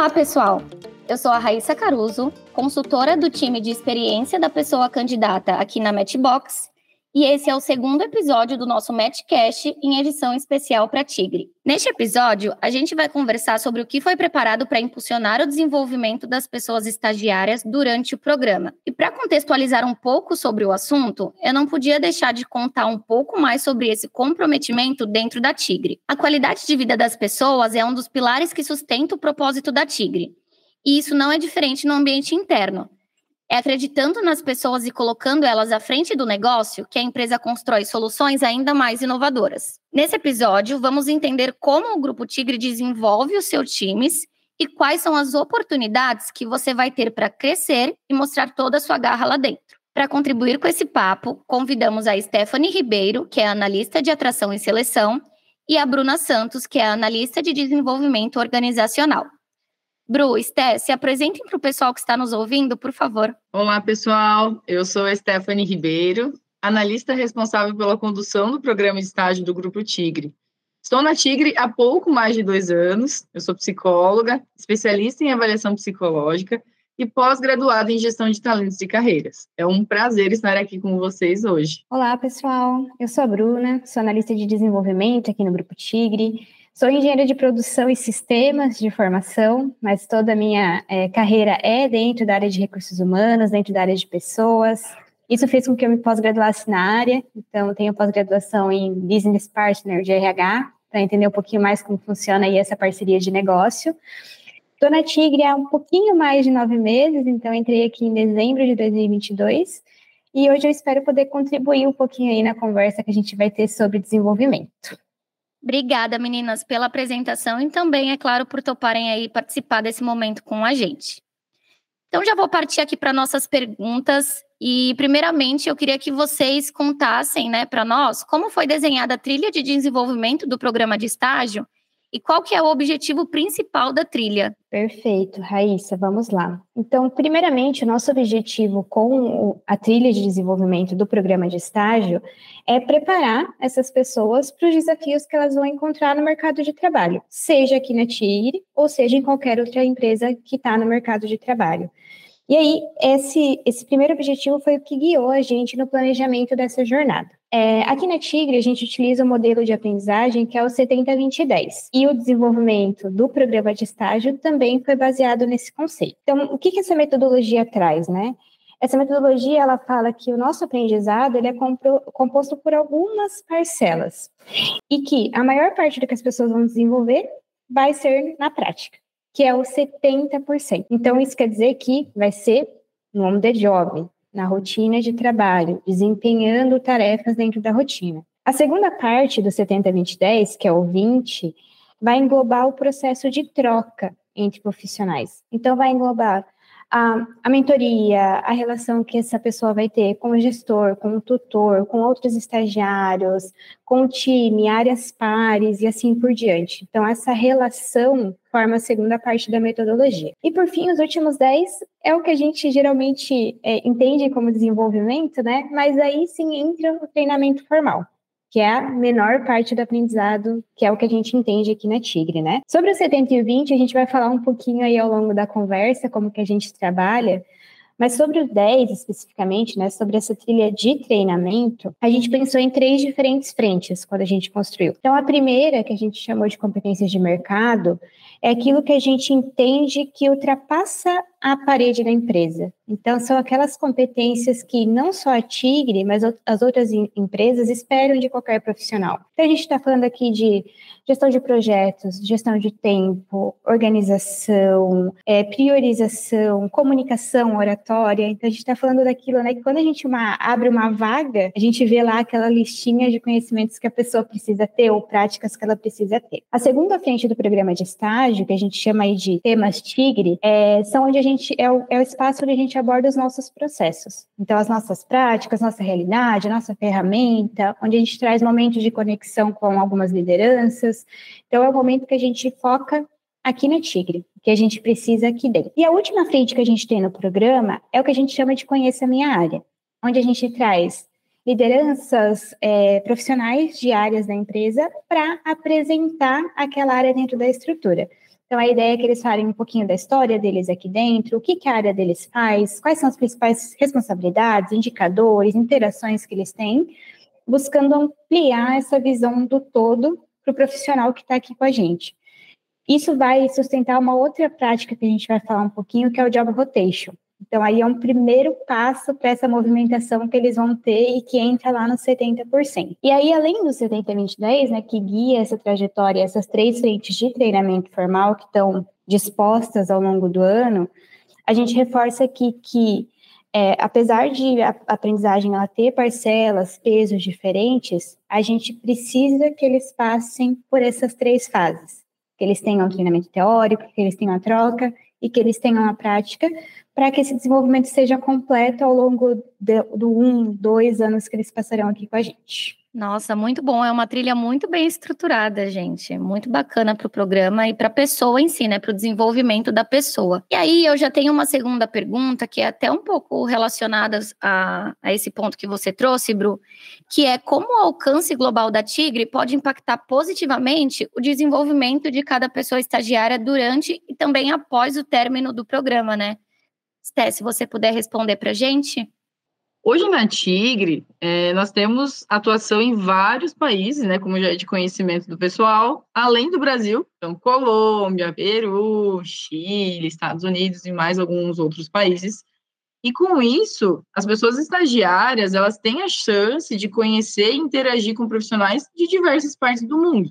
Olá, pessoal! Eu sou a Raíssa Caruso, consultora do time de experiência da pessoa candidata aqui na Matchbox, e esse é o segundo episódio do nosso Matchcast em edição especial para Tigre. Neste episódio, a gente vai conversar sobre o que foi preparado para impulsionar o desenvolvimento das pessoas estagiárias durante o programa. E para contextualizar um pouco sobre o assunto, eu não podia deixar de contar um pouco mais sobre esse comprometimento dentro da Tigre. A qualidade de vida das pessoas é um dos pilares que sustenta o propósito da Tigre. E isso não é diferente no ambiente interno. É acreditando nas pessoas e colocando elas à frente do negócio que a empresa constrói soluções ainda mais inovadoras. Nesse episódio, vamos entender como o Grupo Tigre desenvolve os seus times e quais são as oportunidades que você vai ter para crescer e mostrar toda a sua garra lá dentro. Para contribuir com esse papo, convidamos a Stephanie Ribeiro, que é analista de atração e seleção, e a Bruna Santos, que é analista de desenvolvimento organizacional. Bru, Esté, se apresentem para o pessoal que está nos ouvindo, por favor. Olá, pessoal. Eu sou a Stephanie Ribeiro, analista responsável pela condução do programa de estágio do Grupo Tigre. Estou na Tigre há pouco mais de dois anos. Eu sou psicóloga, especialista em avaliação psicológica e pós-graduada em gestão de talentos e carreiras. É um prazer estar aqui com vocês hoje. Olá, pessoal. Eu sou a Bruna, sou analista de desenvolvimento aqui no Grupo Tigre Sou engenheira de produção e sistemas de formação, mas toda a minha é, carreira é dentro da área de recursos humanos, dentro da área de pessoas. Isso fez com que eu me pós-graduasse na área, então tenho pós-graduação em Business Partner de RH, para entender um pouquinho mais como funciona aí essa parceria de negócio. Estou na Tigre há um pouquinho mais de nove meses, então entrei aqui em dezembro de 2022, e hoje eu espero poder contribuir um pouquinho aí na conversa que a gente vai ter sobre desenvolvimento. Obrigada, meninas, pela apresentação e também, é claro, por toparem aí participar desse momento com a gente. Então, já vou partir aqui para nossas perguntas. E, primeiramente, eu queria que vocês contassem né, para nós como foi desenhada a trilha de desenvolvimento do programa de estágio e qual que é o objetivo principal da trilha? Perfeito, Raíssa, vamos lá. Então, primeiramente, o nosso objetivo com a trilha de desenvolvimento do programa de estágio é preparar essas pessoas para os desafios que elas vão encontrar no mercado de trabalho, seja aqui na Tigre ou seja em qualquer outra empresa que está no mercado de trabalho. E aí, esse, esse primeiro objetivo foi o que guiou a gente no planejamento dessa jornada. É, aqui na Tigre, a gente utiliza o um modelo de aprendizagem que é o 70-20-10. E o desenvolvimento do programa de estágio também foi baseado nesse conceito. Então, o que, que essa metodologia traz, né? Essa metodologia, ela fala que o nosso aprendizado, ele é composto por algumas parcelas. E que a maior parte do que as pessoas vão desenvolver vai ser na prática que é o 70%. Então, isso quer dizer que vai ser no on the job, na rotina de trabalho, desempenhando tarefas dentro da rotina. A segunda parte do 70-20-10, que é o 20, vai englobar o processo de troca entre profissionais. Então, vai englobar a, a mentoria, a relação que essa pessoa vai ter com o gestor, com o tutor, com outros estagiários, com o time, áreas pares e assim por diante. Então, essa relação forma a segunda parte da metodologia. E, por fim, os últimos 10 é o que a gente geralmente é, entende como desenvolvimento, né? Mas aí sim entra o treinamento formal que é a menor parte do aprendizado, que é o que a gente entende aqui na Tigre, né? Sobre o 70 e o 20, a gente vai falar um pouquinho aí ao longo da conversa, como que a gente trabalha, mas sobre o 10 especificamente, né, sobre essa trilha de treinamento, a gente pensou em três diferentes frentes quando a gente construiu. Então, a primeira, que a gente chamou de competências de mercado, é aquilo que a gente entende que ultrapassa a parede da empresa. Então, são aquelas competências que não só a Tigre, mas as outras empresas esperam de qualquer profissional. Então, a gente está falando aqui de gestão de projetos, gestão de tempo, organização, é, priorização, comunicação oratória. Então, a gente está falando daquilo, né? Que quando a gente uma, abre uma vaga, a gente vê lá aquela listinha de conhecimentos que a pessoa precisa ter ou práticas que ela precisa ter. A segunda frente do programa de estágio, que a gente chama aí de temas Tigre, é, são onde a gente é o, é o espaço onde a gente aborda os nossos processos. Então, as nossas práticas, nossa realidade, nossa ferramenta, onde a gente traz momentos de conexão com algumas lideranças. Então, é o momento que a gente foca aqui na Tigre, que a gente precisa aqui dentro. E a última frente que a gente tem no programa é o que a gente chama de Conheça a Minha Área, onde a gente traz lideranças é, profissionais de áreas da empresa para apresentar aquela área dentro da estrutura. Então, a ideia é que eles falem um pouquinho da história deles aqui dentro, o que, que a área deles faz, quais são as principais responsabilidades, indicadores, interações que eles têm, buscando ampliar essa visão do todo para o profissional que está aqui com a gente. Isso vai sustentar uma outra prática que a gente vai falar um pouquinho, que é o Job Rotation. Então, aí é um primeiro passo para essa movimentação que eles vão ter e que entra lá nos 70%. E aí, além do 70-20-10, né, que guia essa trajetória, essas três frentes de treinamento formal que estão dispostas ao longo do ano, a gente reforça aqui que, é, apesar de a aprendizagem ela ter parcelas, pesos diferentes, a gente precisa que eles passem por essas três fases. Que eles tenham treinamento teórico, que eles tenham a troca e que eles tenham a prática, para que esse desenvolvimento seja completo ao longo de, do um, dois anos que eles passarão aqui com a gente. Nossa, muito bom. É uma trilha muito bem estruturada, gente. Muito bacana para o programa e para a pessoa em si, né? Para o desenvolvimento da pessoa. E aí eu já tenho uma segunda pergunta que é até um pouco relacionada a, a esse ponto que você trouxe, Bru, que é como o alcance global da Tigre pode impactar positivamente o desenvolvimento de cada pessoa estagiária durante e também após o término do programa, né? Sté, se você puder responder para a gente. Hoje na Tigre, é, nós temos atuação em vários países, né, como já é de conhecimento do pessoal, além do Brasil, então Colômbia, Peru, Chile, Estados Unidos e mais alguns outros países. E com isso, as pessoas estagiárias, elas têm a chance de conhecer e interagir com profissionais de diversas partes do mundo.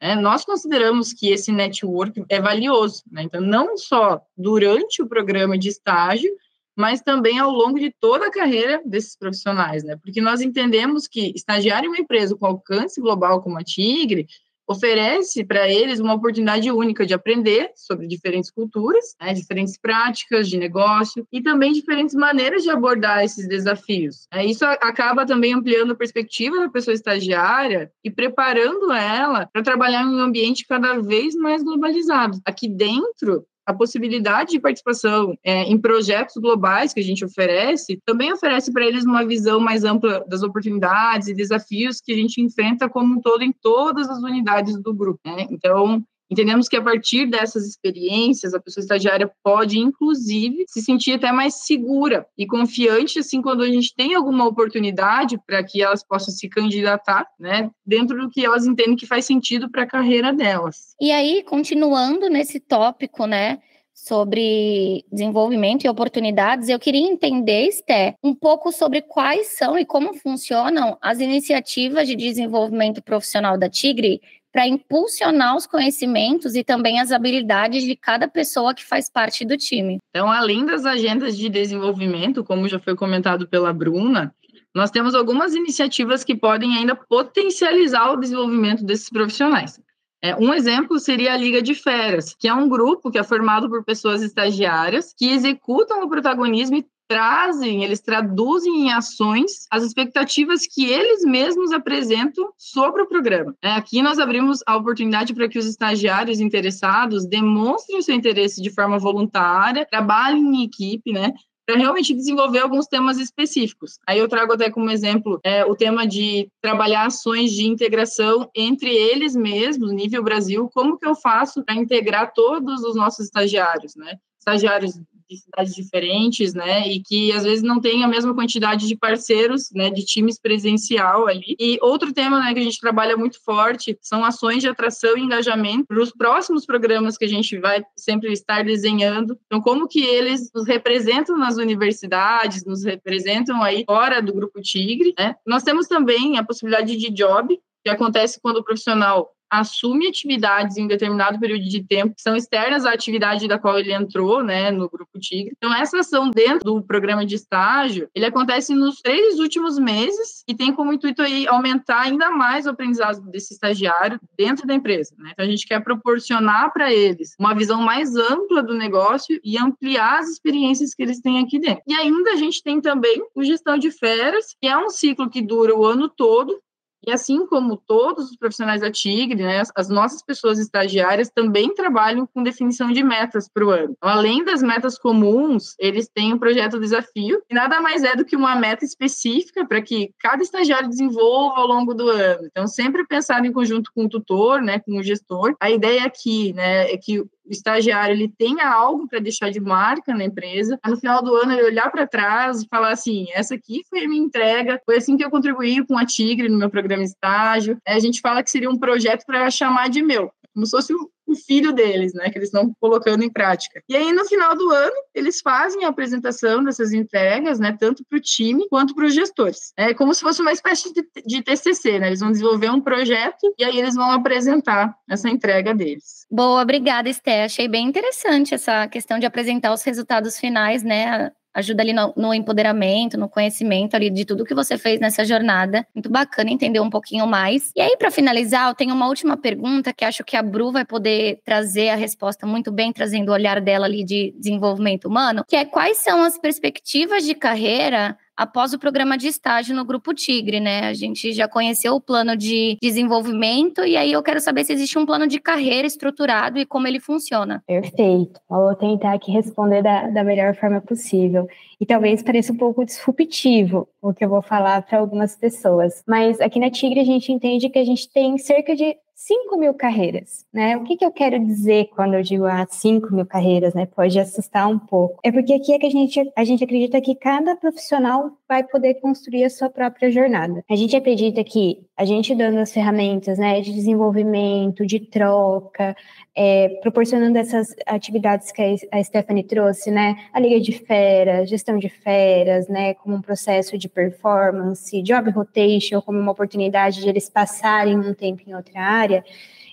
É, nós consideramos que esse network é valioso, né? então não só durante o programa de estágio, mas também ao longo de toda a carreira desses profissionais, né? Porque nós entendemos que estagiar em uma empresa com alcance global como a Tigre oferece para eles uma oportunidade única de aprender sobre diferentes culturas, né, diferentes práticas de negócio e também diferentes maneiras de abordar esses desafios. É, isso acaba também ampliando a perspectiva da pessoa estagiária e preparando ela para trabalhar em um ambiente cada vez mais globalizado. Aqui dentro, a possibilidade de participação é, em projetos globais que a gente oferece também oferece para eles uma visão mais ampla das oportunidades e desafios que a gente enfrenta como um todo em todas as unidades do grupo. Né? Então, Entendemos que a partir dessas experiências, a pessoa estagiária pode, inclusive, se sentir até mais segura e confiante, assim, quando a gente tem alguma oportunidade para que elas possam se candidatar, né, dentro do que elas entendem que faz sentido para a carreira delas. E aí, continuando nesse tópico, né, sobre desenvolvimento e oportunidades, eu queria entender, Esté, um pouco sobre quais são e como funcionam as iniciativas de desenvolvimento profissional da Tigre para impulsionar os conhecimentos e também as habilidades de cada pessoa que faz parte do time. Então, além das agendas de desenvolvimento, como já foi comentado pela Bruna, nós temos algumas iniciativas que podem ainda potencializar o desenvolvimento desses profissionais. É, um exemplo seria a Liga de Feras, que é um grupo que é formado por pessoas estagiárias que executam o protagonismo e trazem, eles traduzem em ações as expectativas que eles mesmos apresentam sobre o programa. É, aqui nós abrimos a oportunidade para que os estagiários interessados demonstrem o seu interesse de forma voluntária, trabalhem em equipe, né? para realmente desenvolver alguns temas específicos. Aí eu trago até como exemplo é, o tema de trabalhar ações de integração entre eles mesmos, nível Brasil, como que eu faço para integrar todos os nossos estagiários, né? Estagiários de cidades diferentes, né, e que às vezes não tem a mesma quantidade de parceiros, né, de times presencial ali. E outro tema, né, que a gente trabalha muito forte são ações de atração e engajamento para os próximos programas que a gente vai sempre estar desenhando. Então, como que eles nos representam nas universidades, nos representam aí fora do grupo Tigre, né? Nós temos também a possibilidade de job, que acontece quando o profissional assume atividades em um determinado período de tempo que são externas à atividade da qual ele entrou, né, no grupo Tigre. Então essa ação dentro do programa de estágio, ele acontece nos três últimos meses e tem como intuito aí aumentar ainda mais o aprendizado desse estagiário dentro da empresa, né? Então a gente quer proporcionar para eles uma visão mais ampla do negócio e ampliar as experiências que eles têm aqui dentro. E ainda a gente tem também o gestão de férias, que é um ciclo que dura o ano todo, e assim como todos os profissionais da Tigre, né, as nossas pessoas estagiárias também trabalham com definição de metas para o ano. Então, além das metas comuns, eles têm um projeto desafio, que nada mais é do que uma meta específica para que cada estagiário desenvolva ao longo do ano. Então, sempre pensado em conjunto com o tutor, né, com o gestor. A ideia aqui né, é que o estagiário ele tenha algo para deixar de marca na empresa, no final do ano ele olhar para trás e falar assim, essa aqui foi a minha entrega, foi assim que eu contribuí com a Tigre no meu programa estágio. É, a gente fala que seria um projeto para chamar de meu, como se fosse o filho deles, né, que eles estão colocando em prática. E aí, no final do ano, eles fazem a apresentação dessas entregas, né, tanto para o time quanto para os gestores. É como se fosse uma espécie de, de TCC, né, eles vão desenvolver um projeto e aí eles vão apresentar essa entrega deles. Boa, obrigada, Esté. Achei bem interessante essa questão de apresentar os resultados finais, né, ajuda ali no, no, empoderamento, no conhecimento ali de tudo que você fez nessa jornada. Muito bacana entender um pouquinho mais. E aí, para finalizar, eu tenho uma última pergunta que acho que a Bru vai poder trazer a resposta muito bem, trazendo o olhar dela ali de desenvolvimento humano, que é quais são as perspectivas de carreira após o programa de estágio no Grupo Tigre, né? A gente já conheceu o plano de desenvolvimento e aí eu quero saber se existe um plano de carreira estruturado e como ele funciona. Perfeito. Vou tentar aqui responder da, da melhor forma possível. E talvez pareça um pouco disruptivo o que eu vou falar para algumas pessoas. Mas aqui na Tigre a gente entende que a gente tem cerca de 5 mil carreiras, né? O que, que eu quero dizer quando eu digo ah, 5 mil carreiras, né? Pode assustar um pouco. É porque aqui é que a gente, a gente acredita que cada profissional vai poder construir a sua própria jornada. A gente acredita que a gente dando as ferramentas, né, de desenvolvimento, de troca, é, proporcionando essas atividades que a Stephanie trouxe, né, a liga de feras, gestão de feras, né, como um processo de performance, job rotation, como uma oportunidade de eles passarem um tempo em outra área,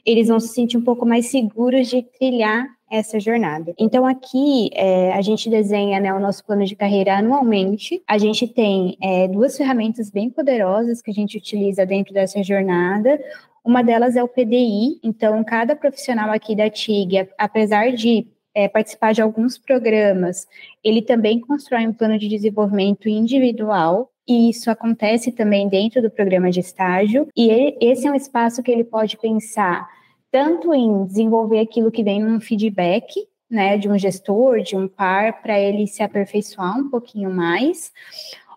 eles vão se sentir um pouco mais seguros de trilhar essa jornada. Então, aqui é, a gente desenha né, o nosso plano de carreira anualmente. A gente tem é, duas ferramentas bem poderosas que a gente utiliza dentro dessa jornada. Uma delas é o PDI. Então, cada profissional aqui da TIG, apesar de é, participar de alguns programas, ele também constrói um plano de desenvolvimento individual e isso acontece também dentro do programa de estágio, e ele, esse é um espaço que ele pode pensar tanto em desenvolver aquilo que vem num feedback, né, de um gestor, de um par, para ele se aperfeiçoar um pouquinho mais,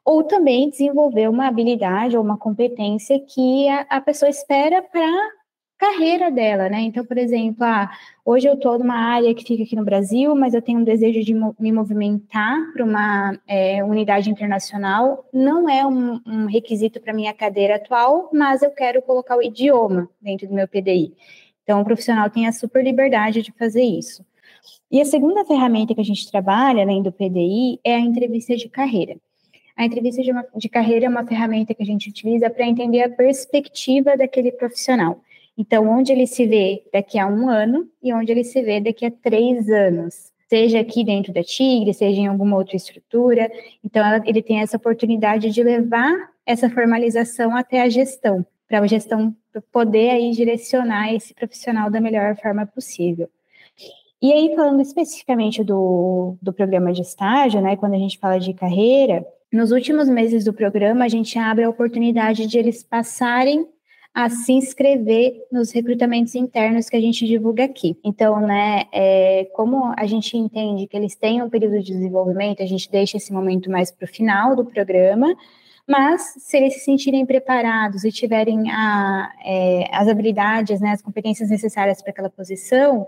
ou também desenvolver uma habilidade ou uma competência que a, a pessoa espera para carreira dela, né? Então, por exemplo, ah, hoje eu estou numa área que fica aqui no Brasil, mas eu tenho um desejo de me movimentar para uma é, unidade internacional. Não é um, um requisito para minha cadeira atual, mas eu quero colocar o idioma dentro do meu PDI. Então, o profissional tem a super liberdade de fazer isso. E a segunda ferramenta que a gente trabalha, além do PDI, é a entrevista de carreira. A entrevista de, uma, de carreira é uma ferramenta que a gente utiliza para entender a perspectiva daquele profissional. Então, onde ele se vê daqui a um ano e onde ele se vê daqui a três anos. Seja aqui dentro da Tigre, seja em alguma outra estrutura. Então, ela, ele tem essa oportunidade de levar essa formalização até a gestão para a gestão poder aí direcionar esse profissional da melhor forma possível. E aí, falando especificamente do, do programa de estágio, né, quando a gente fala de carreira, nos últimos meses do programa, a gente abre a oportunidade de eles passarem a se inscrever nos recrutamentos internos que a gente divulga aqui. Então, né, é, como a gente entende que eles têm um período de desenvolvimento, a gente deixa esse momento mais para o final do programa, mas se eles se sentirem preparados e tiverem a, é, as habilidades, né, as competências necessárias para aquela posição,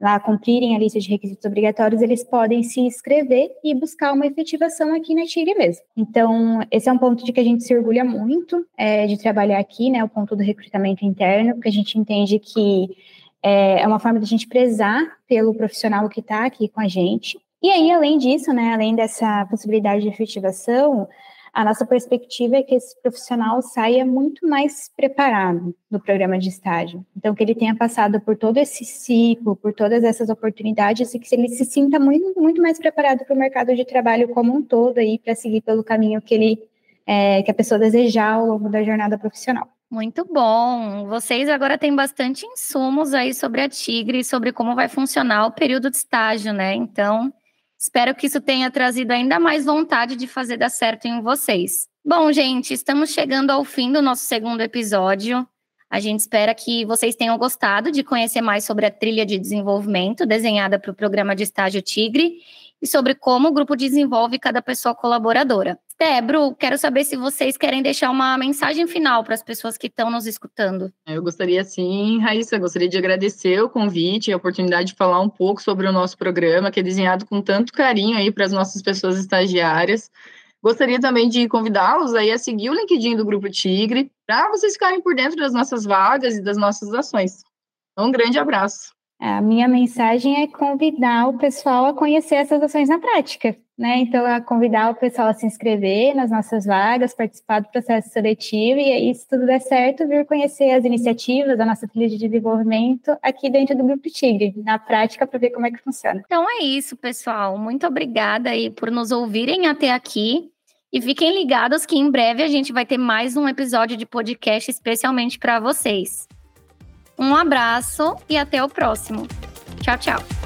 lá cumprirem a lista de requisitos obrigatórios, eles podem se inscrever e buscar uma efetivação aqui na Tigre mesmo. Então, esse é um ponto de que a gente se orgulha muito é, de trabalhar aqui, né, o ponto do recrutamento interno, porque a gente entende que é, é uma forma de a gente prezar pelo profissional que está aqui com a gente. E aí, além disso, né, além dessa possibilidade de efetivação, a nossa perspectiva é que esse profissional saia muito mais preparado do programa de estágio. Então, que ele tenha passado por todo esse ciclo, por todas essas oportunidades e que ele se sinta muito, muito mais preparado para o mercado de trabalho como um todo aí, para seguir pelo caminho que ele é, que a pessoa desejar ao longo da jornada profissional. Muito bom. Vocês agora têm bastante insumos aí sobre a Tigre sobre como vai funcionar o período de estágio, né? Então, Espero que isso tenha trazido ainda mais vontade de fazer dar certo em vocês. Bom, gente, estamos chegando ao fim do nosso segundo episódio. A gente espera que vocês tenham gostado de conhecer mais sobre a trilha de desenvolvimento desenhada para o programa de estágio Tigre e sobre como o grupo desenvolve cada pessoa colaboradora. Debro, quero saber se vocês querem deixar uma mensagem final para as pessoas que estão nos escutando. Eu gostaria sim, Raíssa, gostaria de agradecer o convite e a oportunidade de falar um pouco sobre o nosso programa, que é desenhado com tanto carinho aí para as nossas pessoas estagiárias. Gostaria também de convidá-los aí a seguir o LinkedIn do Grupo Tigre, para vocês ficarem por dentro das nossas vagas e das nossas ações. Um grande abraço. A minha mensagem é convidar o pessoal a conhecer essas ações na prática, né? Então, a convidar o pessoal a se inscrever nas nossas vagas, participar do processo seletivo e aí, se tudo der certo, vir conhecer as iniciativas da nossa trilha de desenvolvimento aqui dentro do Grupo Tigre, na prática, para ver como é que funciona. Então é isso, pessoal. Muito obrigada aí por nos ouvirem até aqui. E fiquem ligados que em breve a gente vai ter mais um episódio de podcast especialmente para vocês. Um abraço e até o próximo. Tchau, tchau.